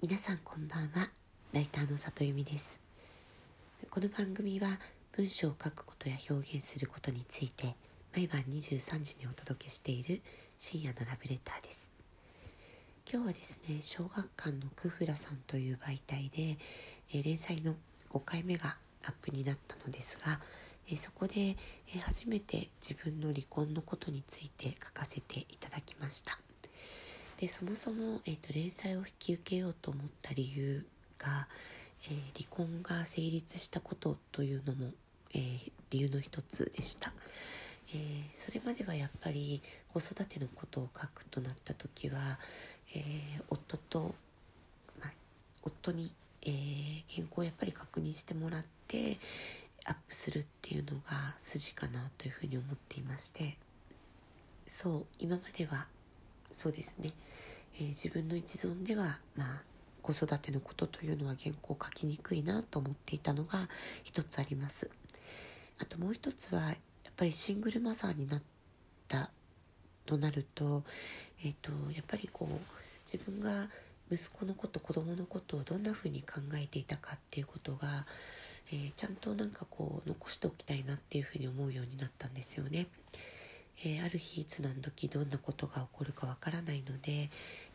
皆さんこんばんは。ライターの里由美です。この番組は文章を書くことや表現することについて毎晩23時にお届けしている深夜のラブレターです。今日はですね小学館のクフラさんという媒体で、え連載の5回目がアップになったのですが、えそこで、え初めて自分の離婚のことについて書かせていただきました。でそもそも、えーと、連載を引き受けようと思った理由が、えー、離婚が成立したことというのも、えー、理由の一つでした、えー、それまではやっぱり子育てのことを書くとなった時は、え夫と、まあ、夫に、え原稿をやっぱり確認してもらってアップするっていうのが筋かなというふうに思っていまして。そう今まではそうですね、えー、自分の一存ではまあ子育てのことというのは原稿を書きにくいなと思っていたのが一つありますあともう一つはやっぱりシングルマザーになったとなると,、えーと、やっぱりこう自分が息子のこと子供のことをどんなふうに考えていたかっていうことが、えー、ちゃんとなんかこう残しておきたいなっていうふうに思うようになったんですよね。えー、ある日いつ何時どんなことが起こるかわからないので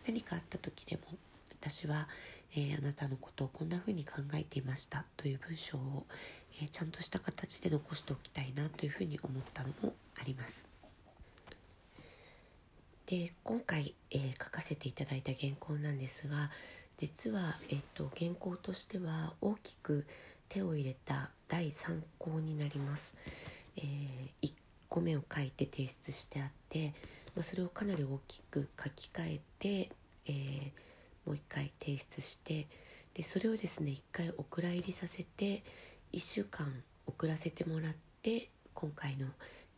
何かあった時でも私は、えー、あなたのことをこんな風に考えていましたという文章を、えー、ちゃんとした形で残しておきたいなというふうに思ったのもあります。で今回、え書かせていただいた原稿なんですが実は、えっと、原稿としては大きく手を入れた第3項になります。個目を書いて提出してあって、まあ、それをかなり大きく書き換えて、えー、もう一回提出してでそれをですね一回お蔵入りさせて1週間送らせてもらって今回の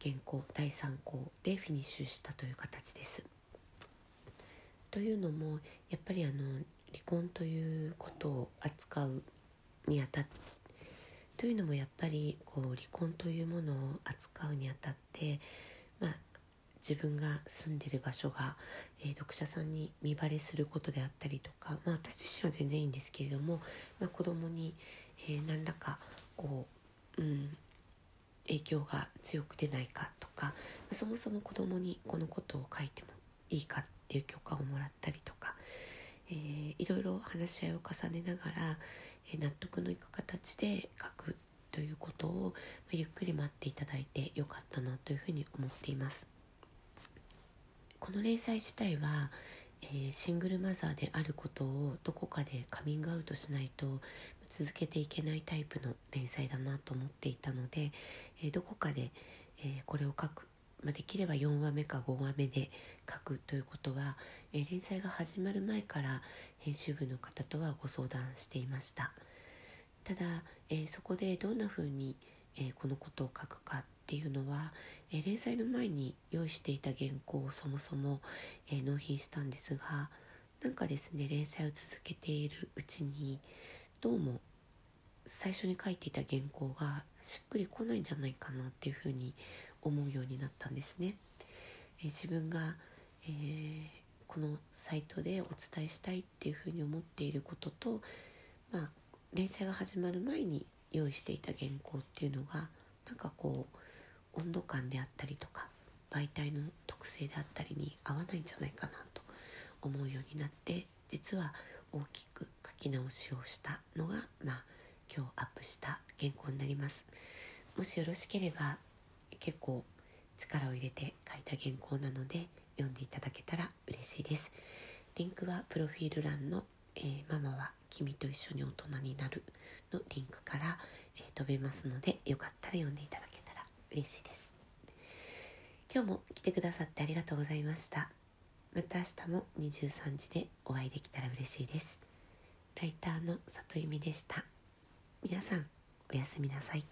原稿第3項でフィニッシュしたという形です。というのもやっぱりあの離婚ということを扱うにあたってというのもやっぱりこう離婚というものを扱うにあたって、まあ、自分が住んでる場所が、えー、読者さんに見バレすることであったりとか、まあ、私自身は全然いいんですけれども、まあ、子供に、えー、何らかこう、うん、影響が強く出ないかとか、まあ、そもそも子供にこのことを書いてもいいかっていう許可をもらったりとか、いろいろ話し合いを重ねながら、納得のいく形で書くということをゆっくり待っていただいてよかったなというふうに思っています。この連載自体は、えー、シングルマザーであることをどこかでカミングアウトしないと続けていけないタイプの連載だなと思っていたので、えー、どこかで、えー、これを書くまあ、できれば4話目か5話目で書くということは、えー、連載が始まる前から編集部の方とはご相談していました。ただ、えー、そこでどんなふうに、えー、このことを書くかっていうのは、え連載の前に用意していた原稿をそもそも、え納品したんですがなんかですね連載を続けているうちにどうも最初に書いていた原稿がしっくりこないんじゃないかなっていうふうに思うようになったんですね。え自分が、えー、このサイトでお伝えしたいっていうふうに思っていることと、まあ、連載が始まる前に用意していた原稿っていうのがなんかこう温度感であったりとか媒体の特性であったりに合わないんじゃないかなと思うようになって実は大きく書き直しをしたのが、まあ、今日アップした原稿になります。もしよろしければ結構力を入れて書いた原稿なので読んでいただけたら嬉しいです。リンクはプロフィール欄の、えー、ママは君と一緒に大人になる」のリンクから、えー、飛べますのでよかったら読んでいただけたら嬉しいです。今日も来てくださってありがとうございました。また明日も23時でお会いできたら嬉しいです。ライターの里由美でした。皆さんおやすみなさい。